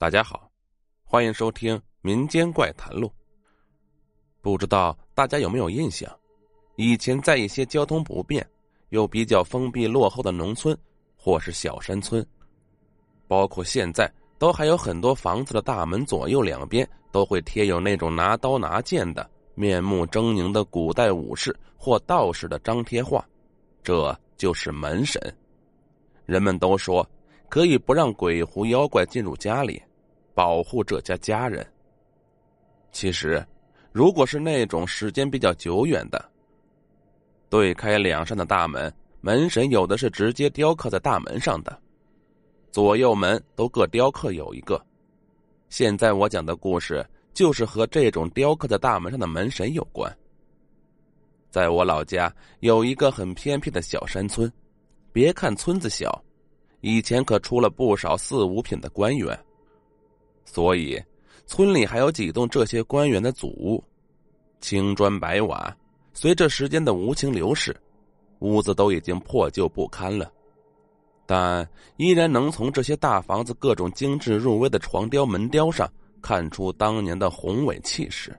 大家好，欢迎收听《民间怪谈录》。不知道大家有没有印象，以前在一些交通不便又比较封闭落后的农村或是小山村，包括现在，都还有很多房子的大门左右两边都会贴有那种拿刀拿剑的面目狰狞的古代武士或道士的张贴画，这就是门神。人们都说可以不让鬼狐妖怪进入家里。保护这家家人。其实，如果是那种时间比较久远的，对开两扇的大门，门神有的是直接雕刻在大门上的，左右门都各雕刻有一个。现在我讲的故事就是和这种雕刻在大门上的门神有关。在我老家有一个很偏僻的小山村，别看村子小，以前可出了不少四五品的官员。所以，村里还有几栋这些官员的祖屋，青砖白瓦。随着时间的无情流逝，屋子都已经破旧不堪了，但依然能从这些大房子各种精致入微的床雕、门雕上看出当年的宏伟气势。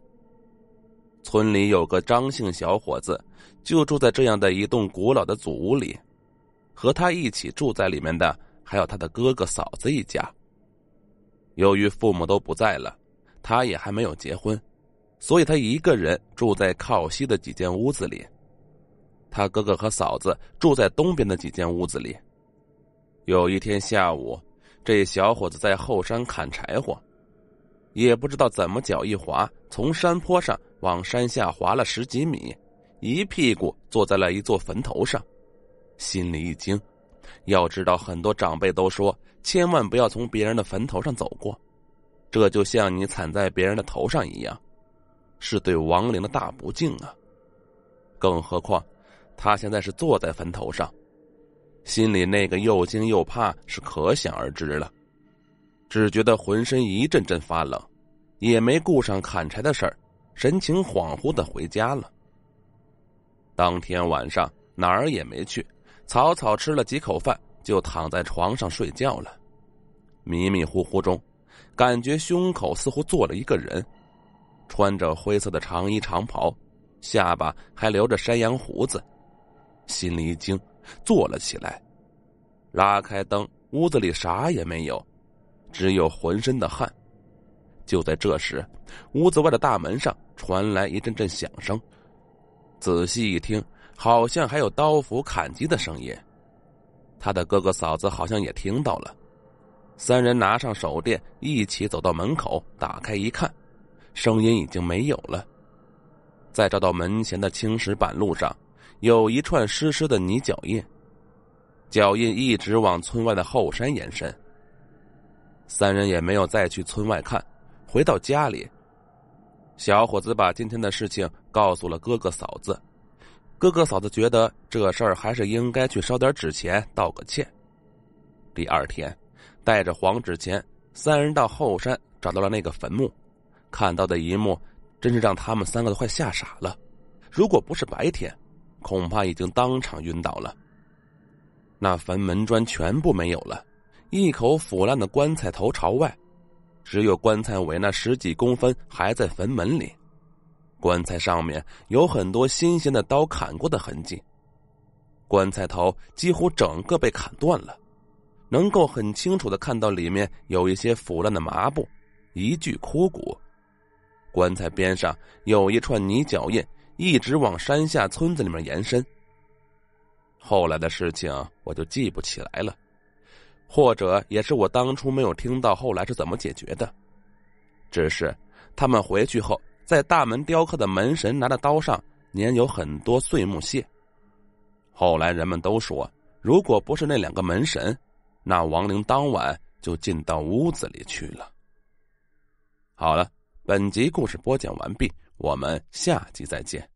村里有个张姓小伙子，就住在这样的一栋古老的祖屋里，和他一起住在里面的还有他的哥哥嫂子一家。由于父母都不在了，他也还没有结婚，所以他一个人住在靠西的几间屋子里。他哥哥和嫂子住在东边的几间屋子里。有一天下午，这小伙子在后山砍柴火，也不知道怎么脚一滑，从山坡上往山下滑了十几米，一屁股坐在了一座坟头上，心里一惊。要知道，很多长辈都说，千万不要从别人的坟头上走过，这就像你踩在别人的头上一样，是对亡灵的大不敬啊。更何况，他现在是坐在坟头上，心里那个又惊又怕是可想而知了，只觉得浑身一阵阵发冷，也没顾上砍柴的事儿，神情恍惚的回家了。当天晚上哪儿也没去。草草吃了几口饭，就躺在床上睡觉了。迷迷糊糊中，感觉胸口似乎坐了一个人，穿着灰色的长衣长袍，下巴还留着山羊胡子。心里一惊，坐了起来，拉开灯，屋子里啥也没有，只有浑身的汗。就在这时，屋子外的大门上传来一阵阵响声，仔细一听。好像还有刀斧砍击的声音，他的哥哥嫂子好像也听到了。三人拿上手电，一起走到门口，打开一看，声音已经没有了。再照到门前的青石板路上，有一串湿湿的泥脚印，脚印一直往村外的后山延伸。三人也没有再去村外看，回到家里，小伙子把今天的事情告诉了哥哥嫂子。哥哥嫂子觉得这事儿还是应该去烧点纸钱道个歉。第二天，带着黄纸钱，三人到后山找到了那个坟墓，看到的一幕真是让他们三个都快吓傻了。如果不是白天，恐怕已经当场晕倒了。那坟门砖全部没有了，一口腐烂的棺材头朝外，只有棺材尾那十几公分还在坟门里。棺材上面有很多新鲜的刀砍过的痕迹，棺材头几乎整个被砍断了，能够很清楚的看到里面有一些腐烂的麻布，一具枯骨。棺材边上有一串泥脚印，一直往山下村子里面延伸。后来的事情我就记不起来了，或者也是我当初没有听到后来是怎么解决的，只是他们回去后。在大门雕刻的门神拿的刀上粘有很多碎木屑。后来人们都说，如果不是那两个门神，那亡灵当晚就进到屋子里去了。好了，本集故事播讲完毕，我们下集再见。